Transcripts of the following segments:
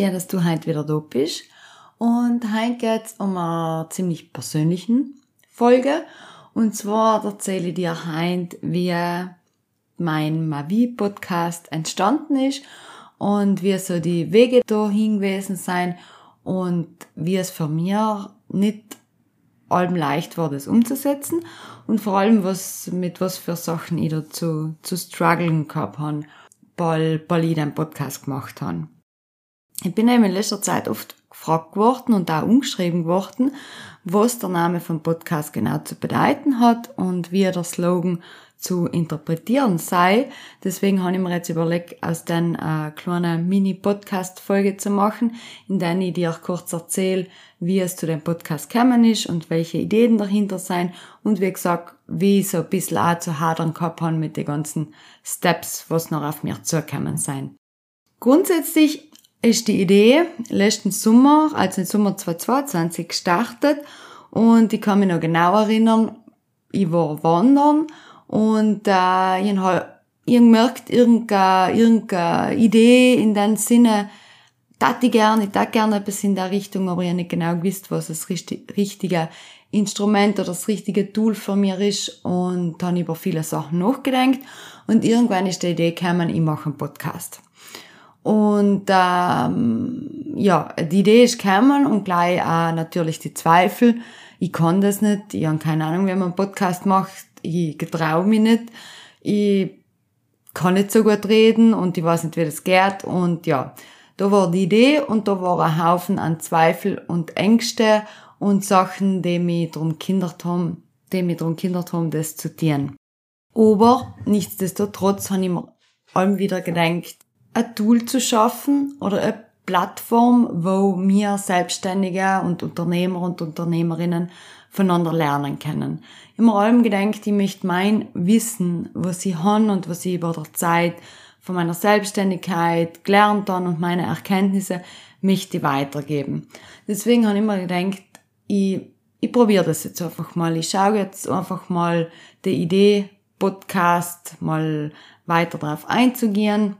Schön, dass du heute wieder da bist. Und heute geht es um eine ziemlich persönlichen Folge. Und zwar erzähle ich dir heute, wie mein Mavi-Podcast entstanden ist und wie so die Wege dahin gewesen sein und wie es für mir nicht allem leicht war, das umzusetzen und vor allem was, mit was für Sachen ich dazu zu strugglen gehabt habe, weil ich den Podcast gemacht habe. Ich bin eben in letzter Zeit oft gefragt worden und auch umgeschrieben worden, was der Name vom Podcast genau zu bedeuten hat und wie der Slogan zu interpretieren sei. Deswegen habe ich mir jetzt überlegt, aus den eine kleine Mini-Podcast-Folge zu machen, in der ich dir kurz erzähle, wie es zu dem Podcast gekommen ist und welche Ideen dahinter sein und wie gesagt, wie ich so ein bisschen auch zu hadern gehabt habe mit den ganzen Steps, was noch auf mir zukommen sein. Grundsätzlich ist die Idee letzten Sommer, also im Sommer 2022 gestartet und ich kann mich noch genau erinnern, ich war wandern und äh, ich habe ich gemerkt, irgendeine, irgendeine Idee in dem Sinne, tat ich gerne, ich tat gerne etwas in der Richtung, aber ich habe nicht genau gewusst, was das richtige Instrument oder das richtige Tool für mich ist und dann über viele Sachen nachgedacht und irgendwann ist die Idee gekommen, ich mache einen Podcast. Und ähm, ja, die Idee ist gekommen und gleich auch natürlich die Zweifel. Ich kann das nicht, ich habe keine Ahnung, wie man einen Podcast macht ich getraue mich nicht, ich kann nicht so gut reden und ich weiß nicht, wie das geht und ja, da war die Idee und da war ein Haufen an Zweifel und Ängste und Sachen, die mich darum kindert haben, die mich darum kindert haben, das zu tun. Aber nichtsdestotrotz habe ich mir allem wieder gedacht, ein Tool zu schaffen oder eine Plattform, wo wir Selbstständige und Unternehmer und Unternehmerinnen voneinander lernen können. Mir allem gedacht, ich möchte mein Wissen, was ich habe und was ich über der Zeit von meiner Selbstständigkeit gelernt habe und meine Erkenntnisse, möchte ich weitergeben. Deswegen habe ich mir gedacht, ich, ich probiere das jetzt einfach mal. Ich schaue jetzt einfach mal die Idee, Podcast mal weiter darauf einzugehen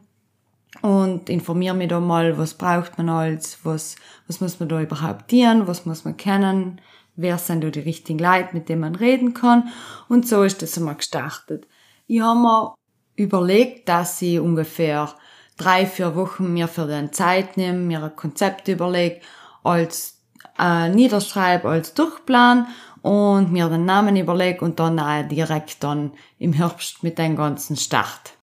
und informiere mich da mal, was braucht man als, was, was muss man da überhaupt tun, was muss man kennen, wer sind da die richtigen Leute, mit denen man reden kann. Und so ist das einmal gestartet. Ich habe mir überlegt, dass ich ungefähr drei, vier Wochen mir für den Zeit nehme, mir ein Konzept überlege, als äh, niederschreibe, als Durchplan und mir den Namen überlege und dann auch direkt dann im Herbst mit dem ganzen Start.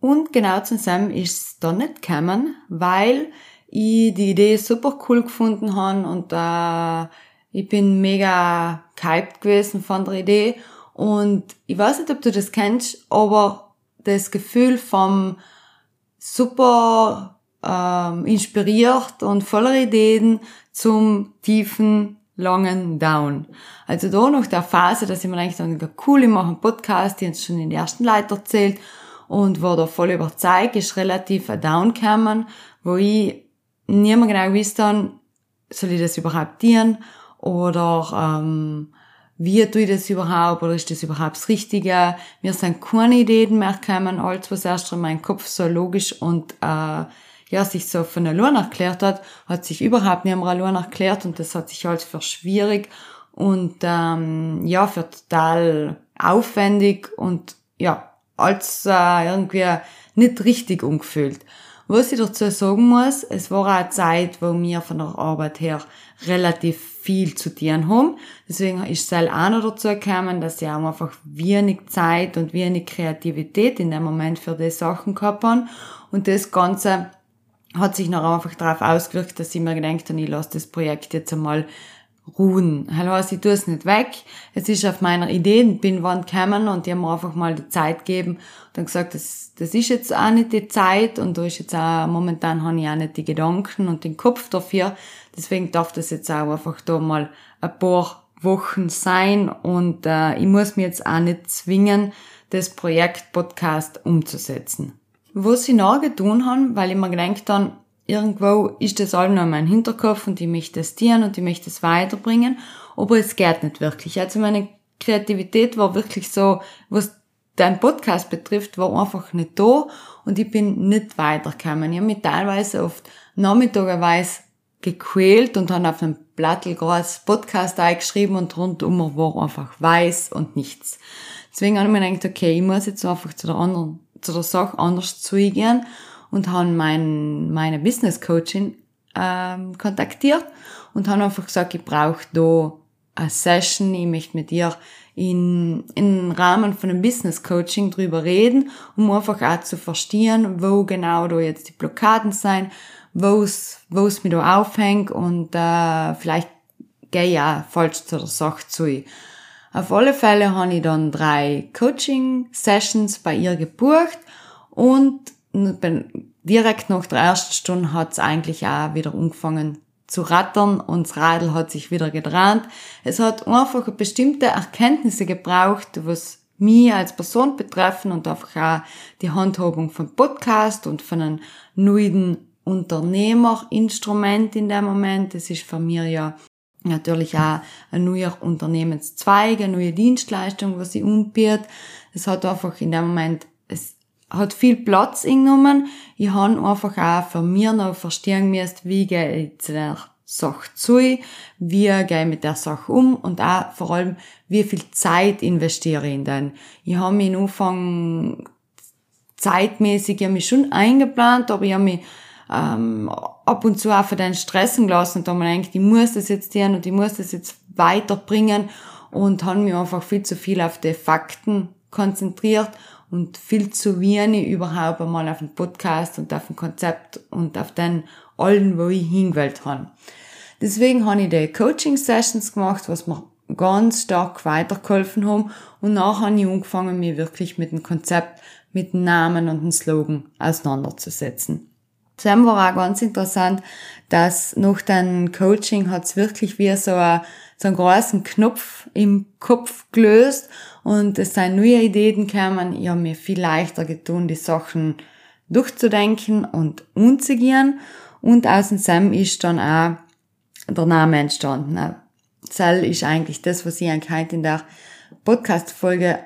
Und genau zusammen ist es dann nicht gekommen, weil ich die Idee super cool gefunden habe und äh, ich bin mega gehypt gewesen von der Idee. Und ich weiß nicht, ob du das kennst, aber das Gefühl vom super ähm, inspiriert und voller Ideen zum tiefen, langen Down. Also da noch der Phase, dass ich mir eigentlich dann cool, ich mache einen Podcast, die uns schon in der ersten Leiter erzählt und war da voll überzeugt, ist relativ Down gekommen, wo ich nie mehr genau wusste, soll ich das überhaupt dienen oder ähm, wie tue ich das überhaupt oder ist das überhaupt das Richtige? Mir sind keine Ideen mehr gekommen, alles was erst in meinem Kopf so logisch und äh, ja, sich so von allein erklärt hat, hat sich überhaupt nicht mehr allein erklärt und das hat sich halt für schwierig und ähm, ja, für total aufwendig und ja, als äh, irgendwie nicht richtig umgefühlt. Was ich dazu sagen muss, es war eine Zeit, wo wir von der Arbeit her relativ viel zu tun haben. Deswegen ist es auch noch dazu gekommen, dass ich auch einfach wenig Zeit und wenig Kreativität in dem Moment für die Sachen gehabt habe. Und das Ganze hat sich noch einfach darauf ausgewirkt, dass ich mir gedacht habe, ich lasse das Projekt jetzt einmal ruhen. Heißt, ich tue es nicht weg. Es ist auf meiner Ideenbinwand gekommen und die haben mir einfach mal die Zeit gegeben und dann gesagt, das, das ist jetzt auch nicht die Zeit und da ist jetzt auch, momentan habe ich auch nicht die Gedanken und den Kopf dafür. Deswegen darf das jetzt auch einfach da mal ein paar Wochen sein und äh, ich muss mir jetzt auch nicht zwingen, das Projekt Podcast umzusetzen. Was ich noch getan habe, weil ich mir gedacht habe, irgendwo ist das alles noch in meinem Hinterkopf und ich möchte es tun und ich möchte es weiterbringen, aber es geht nicht wirklich. Also meine Kreativität war wirklich so, was dein Podcast betrifft, war einfach nicht da und ich bin nicht weitergekommen. Ich habe mich teilweise oft nachmittagerweise gequält und habe auf einem Blattl groß Podcast eingeschrieben und rundum war einfach weiß und nichts. Deswegen habe ich mir gedacht, okay, ich muss jetzt einfach zu der anderen, zu der Sache anders zugehen und habe mein, meine Business Coaching ähm, kontaktiert und habe einfach gesagt, ich brauche da eine Session, ich möchte mit ihr in, im Rahmen von einem Business Coaching drüber reden, um einfach auch zu verstehen, wo genau da jetzt die Blockaden sein, wo es, mir da aufhängt und äh, vielleicht gehe ich auch falsch zu der Sache zu. Auf alle Fälle habe ich dann drei Coaching-Sessions bei ihr gebucht und direkt nach der ersten Stunde hat es eigentlich auch wieder angefangen zu rattern und das Radl hat sich wieder gedreht. Es hat einfach bestimmte Erkenntnisse gebraucht, was mich als Person betreffen und einfach auch die Handhabung von Podcast und von einem neuen Unternehmerinstrument in dem Moment. Das ist für mich ja natürlich auch ein neuer Unternehmenszweig, eine neue Dienstleistung, was sie umbietet. Es hat einfach in dem Moment, es hat viel Platz eingenommen. Ich habe einfach auch für mich noch verstehen müssen, wie gehe ich zu der Sache zu, wie gehe ich mit der Sache um und auch vor allem, wie viel Zeit investiere ich in den. Ich habe mich Anfang zeitmäßig, ich habe mich schon eingeplant, aber ich habe mich ähm, ab und zu auch für den stressen gelassen und da man denkt, ich muss das jetzt tun und ich muss das jetzt weiterbringen und habe mich einfach viel zu viel auf die Fakten konzentriert und viel zu wenig überhaupt einmal auf den Podcast und auf ein Konzept und auf den allen, wo ich hingewählt habe. Deswegen habe ich die Coaching-Sessions gemacht, was mir ganz stark weitergeholfen haben und nachher habe ich angefangen, mich wirklich mit dem Konzept, mit dem Namen und dem Slogan auseinanderzusetzen. Sam war auch ganz interessant, dass nach dem Coaching hat es wirklich wie so, ein, so einen großen Knopf im Kopf gelöst und es sind neue Ideen gekommen. Ich habe mir viel leichter getan, die Sachen durchzudenken und umzugehen. Und aus dem Sam ist dann auch der Name entstanden. Zell ist eigentlich das, was ich eigentlich heute in der Podcast-Folge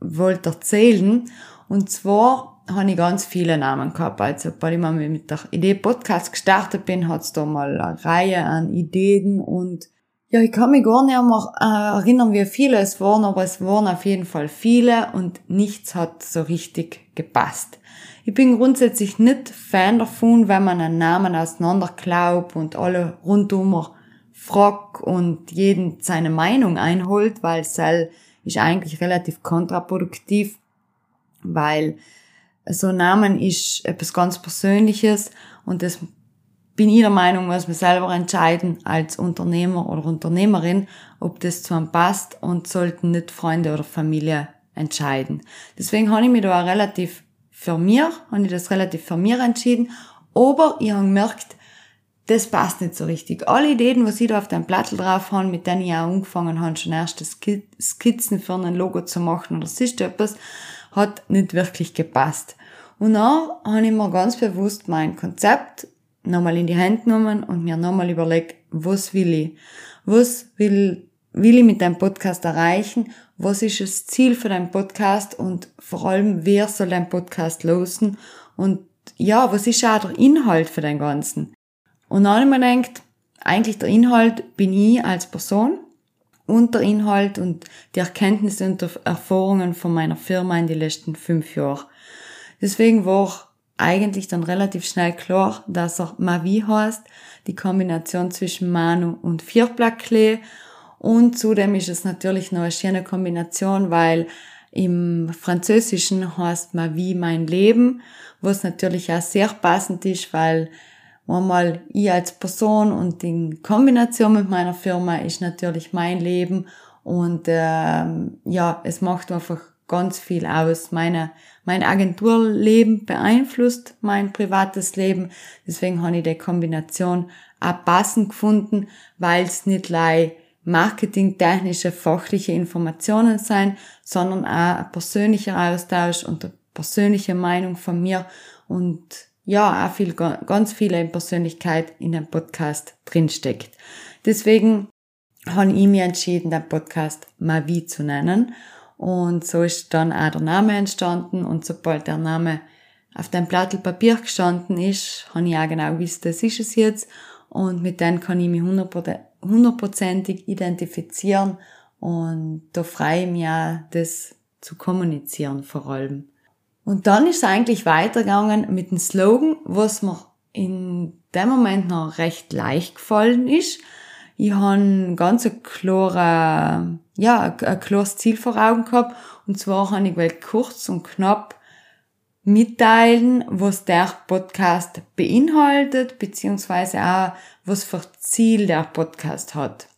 wollte erzählen. Und zwar habe ich ganz viele Namen gehabt. Also, weil ich mal mit der Idee Podcast gestartet bin, hat es da mal eine Reihe an Ideen und ja, ich kann mich gar nicht mehr äh, erinnern, wie viele es waren, aber es waren auf jeden Fall viele und nichts hat so richtig gepasst. Ich bin grundsätzlich nicht Fan davon, wenn man einen Namen auseinander glaubt und alle rundum fragt und jeden seine Meinung einholt, weil Cell ist eigentlich relativ kontraproduktiv, weil so ein Namen ist etwas ganz Persönliches und das bin ich der Meinung, muss man selber entscheiden als Unternehmer oder Unternehmerin, ob das zu einem passt und sollten nicht Freunde oder Familie entscheiden. Deswegen habe ich mich da relativ für mir, habe ich das relativ für mir entschieden, aber ich habe gemerkt, das passt nicht so richtig. Alle Ideen, was ich da auf dem Plattel drauf habe, mit denen ich auch angefangen habe, schon erste Skizzen für ein Logo zu machen oder sonst etwas, hat nicht wirklich gepasst. Und dann habe ich mir ganz bewusst mein Konzept nochmal in die Hand genommen und mir nochmal überlegt, was will ich? Was will will ich mit deinem Podcast erreichen? Was ist das Ziel für deinen Podcast? Und vor allem, wer soll dein Podcast losen? Und ja, was ist auch der Inhalt für den Ganzen? Und dann habe ich mir gedacht, eigentlich der Inhalt bin ich als Person und der Inhalt und die Erkenntnisse und Erfahrungen von meiner Firma in den letzten fünf Jahren. Deswegen war eigentlich dann relativ schnell klar, dass er Mavi heißt, die Kombination zwischen Manu und Vierblattklee. Und zudem ist es natürlich noch eine schöne Kombination, weil im Französischen heißt Mavi mein Leben, was natürlich auch sehr passend ist, weil einmal ich als Person und in Kombination mit meiner Firma ist natürlich mein Leben und ähm, ja, es macht einfach ganz viel aus. Meine, mein Agenturleben beeinflusst mein privates Leben. Deswegen habe ich die Kombination auch passend gefunden, weil es nicht lei marketingtechnische, fachliche Informationen sein, sondern auch ein persönlicher Austausch und eine persönliche Meinung von mir und ja, auch viel, ganz viele Persönlichkeit in dem Podcast drinsteckt. Deswegen habe ich mir entschieden, den Podcast Mavi zu nennen. Und so ist dann auch der Name entstanden. Und sobald der Name auf dem Blatt Papier gestanden ist, habe ich auch genau gewusst, das ist es jetzt. Und mit dem kann ich mich hundertprozentig identifizieren. Und da freue ich mich auch, das zu kommunizieren vor allem. Und dann ist es eigentlich weitergegangen mit dem Slogan, was mir in dem Moment noch recht leicht gefallen ist. Ich habe ein ganz klare, ja, ein klares Ziel vor Augen gehabt. Und zwar habe ich gewählt, kurz und knapp mitteilen, was der Podcast beinhaltet, beziehungsweise auch, was für Ziel der Podcast hat.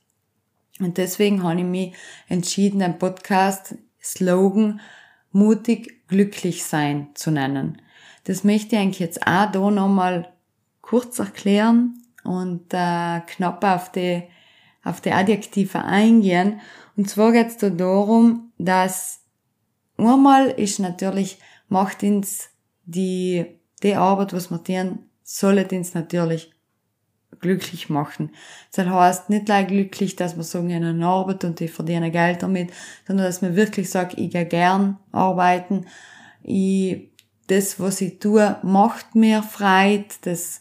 Und deswegen habe ich mich entschieden, den Podcast Slogan mutig glücklich sein zu nennen. Das möchte ich eigentlich jetzt auch da nochmal kurz erklären und äh, knapp auf die, auf die Adjektive eingehen. Und zwar geht es da darum, dass einmal ist natürlich, macht uns die, die Arbeit, was wir tun, soll uns natürlich glücklich machen. Das heißt nicht gleich glücklich, dass man sagen, ich eine Arbeit und ich verdiene Geld damit, sondern dass man wirklich sagt, ich gehe gern arbeiten, ich, das, was ich tue, macht mir Freude, das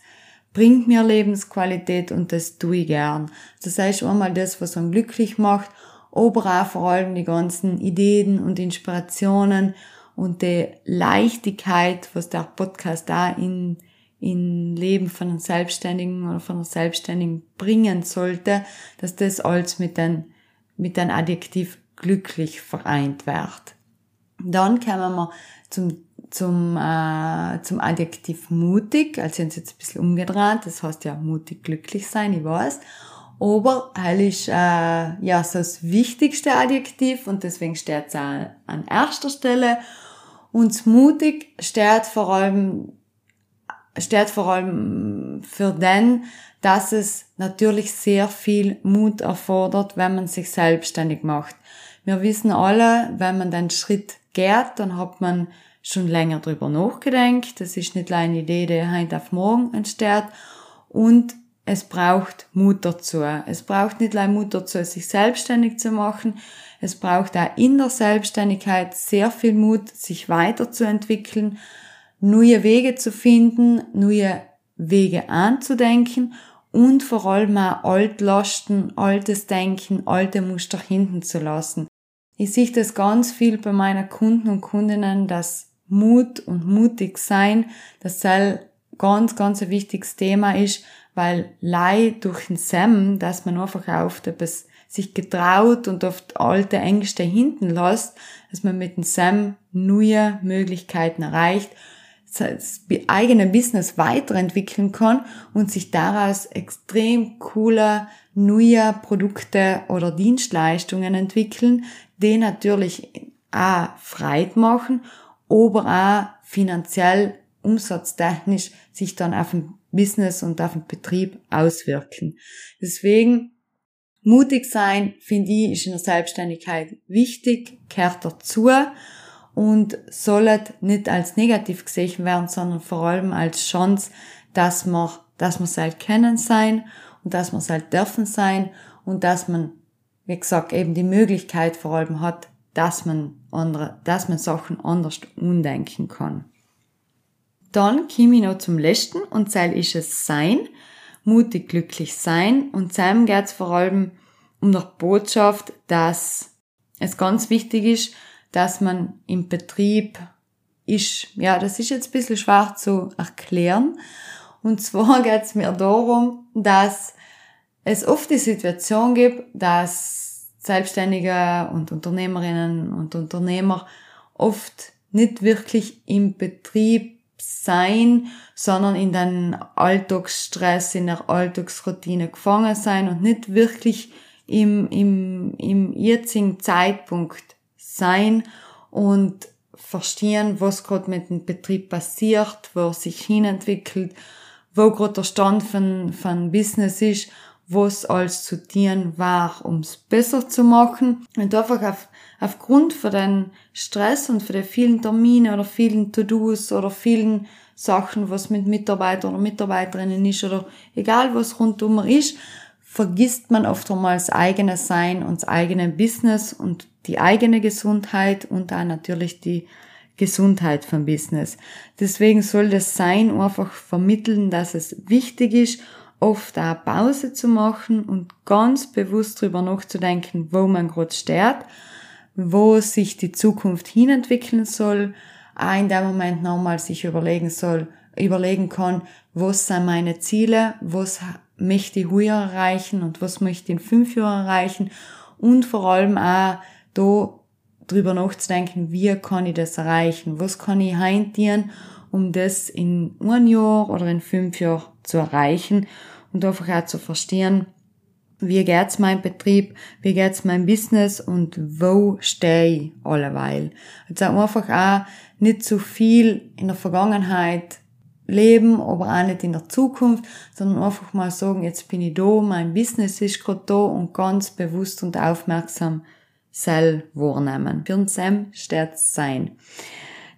bringt mir Lebensqualität und das tue ich gern. Das heißt einmal das, was einen glücklich macht, aber auch vor allem die ganzen Ideen und Inspirationen und die Leichtigkeit, was der Podcast da in in Leben von einem Selbstständigen oder von einer Selbstständigen bringen sollte, dass das alles mit einem, mit einem Adjektiv glücklich vereint wird. Dann kommen wir zum, zum, äh, zum Adjektiv mutig, also jetzt jetzt ein bisschen umgedreht, das heißt ja mutig glücklich sein, ich weiß. Aber hell ist äh, ja so das wichtigste Adjektiv und deswegen steht es auch an erster Stelle. Und mutig steht vor allem steht vor allem für den, dass es natürlich sehr viel Mut erfordert, wenn man sich selbstständig macht. Wir wissen alle, wenn man den Schritt geht, dann hat man schon länger drüber nachgedacht. Das ist nicht eine Idee, die heute auf morgen entsteht. Und es braucht Mut dazu. Es braucht nicht nur Mut dazu, sich selbstständig zu machen. Es braucht auch in der Selbstständigkeit sehr viel Mut, sich weiterzuentwickeln, neue Wege zu finden, neue Wege anzudenken und vor allem auch Altlasten, altes Denken, alte Muster hinten zu lassen. Ich sehe das ganz viel bei meinen Kunden und Kundinnen, dass Mut und mutig sein, das soll ganz, ganz ein wichtiges Thema ist, weil Lei durch den Sam, dass man einfach oft etwas sich getraut und oft alte Ängste hinten lässt, dass man mit dem Sam neue Möglichkeiten erreicht sein eigene Business weiterentwickeln kann und sich daraus extrem coole neue Produkte oder Dienstleistungen entwickeln, die natürlich auch Freude machen, aber auch finanziell, umsatztechnisch sich dann auf den Business und auf den Betrieb auswirken. Deswegen mutig sein, finde ich, ist in der Selbstständigkeit wichtig, kehrt dazu und sollen nicht als negativ gesehen werden, sondern vor allem als Chance, dass man, dass man halt kennen sein und dass man halt dürfen sein und dass man wie gesagt, eben die Möglichkeit vor allem hat, dass man andere, dass man Sachen anders umdenken kann. Dann komme ich noch zum letzten und Zeil ist es sein, mutig glücklich sein und seinem es vor allem um die Botschaft, dass es ganz wichtig ist, dass man im Betrieb ist. Ja, das ist jetzt ein bisschen schwer zu erklären. Und zwar geht es mir darum, dass es oft die Situation gibt, dass Selbstständige und Unternehmerinnen und Unternehmer oft nicht wirklich im Betrieb sein, sondern in den Alltagsstress, in der Alltagsroutine gefangen sein und nicht wirklich im, im, im jetzigen Zeitpunkt sein und verstehen, was gerade mit dem Betrieb passiert, wo sich hinentwickelt, wo gerade der Stand von, von Business ist, was alles zu tun war, um es besser zu machen. Und einfach auf, aufgrund von den Stress und von den vielen Termine oder vielen To-Dos oder vielen Sachen, was mit Mitarbeiter oder Mitarbeiterinnen ist oder egal was rundum ist, vergisst man oft einmal das eigene Sein und das eigene Business und die eigene Gesundheit und auch natürlich die Gesundheit vom Business. Deswegen soll das Sein einfach vermitteln, dass es wichtig ist, oft auch Pause zu machen und ganz bewusst darüber nachzudenken, wo man gerade steht, wo sich die Zukunft hinentwickeln soll, auch in dem Moment nochmal sich überlegen soll, überlegen kann, was sind meine Ziele, was möchte ich heute erreichen und was möchte ich in fünf Jahren erreichen. Und vor allem auch da drüber nachzudenken, wie kann ich das erreichen, was kann ich heintieren, um das in ein Jahr oder in fünf Jahren zu erreichen und einfach auch zu verstehen, wie geht's mein Betrieb, wie geht's mein Business und wo stehe ich alleweil. Also einfach auch nicht zu viel in der Vergangenheit leben, aber auch nicht in der Zukunft, sondern einfach mal sagen, jetzt bin ich da, mein Business ist gerade da und ganz bewusst und aufmerksam sel wahrnehmen. Für uns steht sein.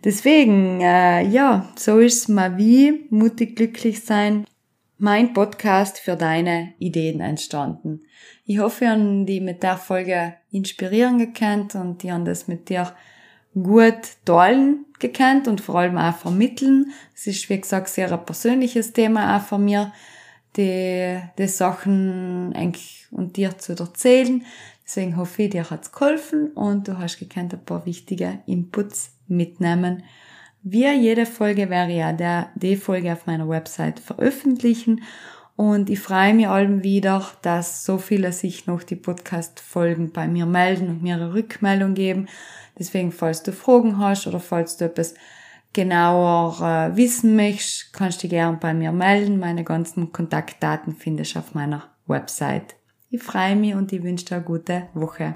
Deswegen, äh, ja, so ist mal wie mutig glücklich sein. Mein Podcast für deine Ideen entstanden. Ich hoffe, ihr habt die mit der Folge inspirieren gekannt und die haben das mit dir gut teilen gekannt und vor allem auch vermitteln. Es ist, wie gesagt, sehr ein persönliches Thema auch von mir, die, die Sachen eigentlich und dir zu erzählen. Deswegen hoffe ich, dir hat's geholfen und du hast gekannt ein paar wichtige Inputs mitnehmen. Wie jede Folge ich ja der, die Folge auf meiner Website veröffentlichen und ich freue mich allem wieder, dass so viele sich noch die Podcast-Folgen bei mir melden und mir eine Rückmeldung geben. Deswegen, falls du Fragen hast oder falls du etwas genauer äh, wissen möchtest, kannst du dich gerne bei mir melden. Meine ganzen Kontaktdaten findest du auf meiner Website. Ich freue mich und ich wünsche dir eine gute Woche.